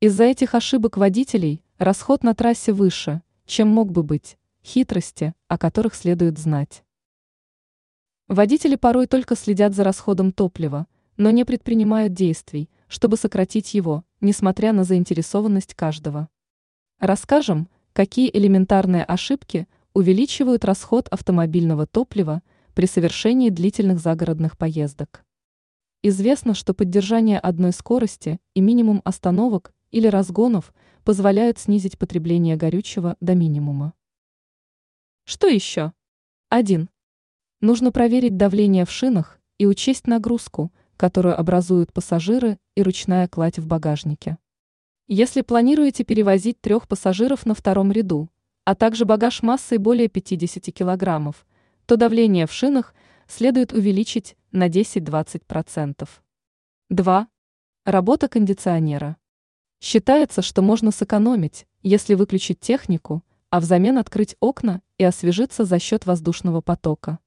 Из-за этих ошибок водителей расход на трассе выше, чем мог бы быть, хитрости, о которых следует знать. Водители порой только следят за расходом топлива, но не предпринимают действий, чтобы сократить его, несмотря на заинтересованность каждого. Расскажем, какие элементарные ошибки увеличивают расход автомобильного топлива при совершении длительных загородных поездок. Известно, что поддержание одной скорости и минимум остановок или разгонов позволяют снизить потребление горючего до минимума. Что еще? 1. Нужно проверить давление в шинах и учесть нагрузку, которую образуют пассажиры и ручная кладь в багажнике. Если планируете перевозить трех пассажиров на втором ряду, а также багаж массой более 50 килограммов, то давление в шинах следует увеличить на 10-20%. 2. Работа кондиционера. Считается, что можно сэкономить, если выключить технику, а взамен открыть окна и освежиться за счет воздушного потока.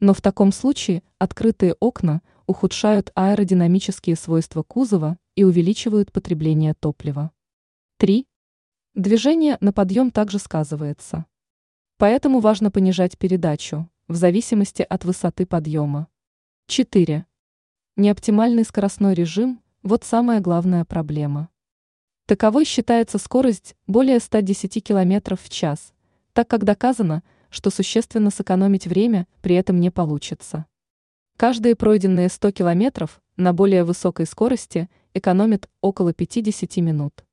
Но в таком случае открытые окна ухудшают аэродинамические свойства кузова и увеличивают потребление топлива. 3. Движение на подъем также сказывается. Поэтому важно понижать передачу, в зависимости от высоты подъема. 4. Неоптимальный скоростной режим – вот самая главная проблема. Таковой считается скорость более 110 км в час, так как доказано – что существенно сэкономить время при этом не получится. Каждые пройденные 100 километров на более высокой скорости экономят около 50 минут.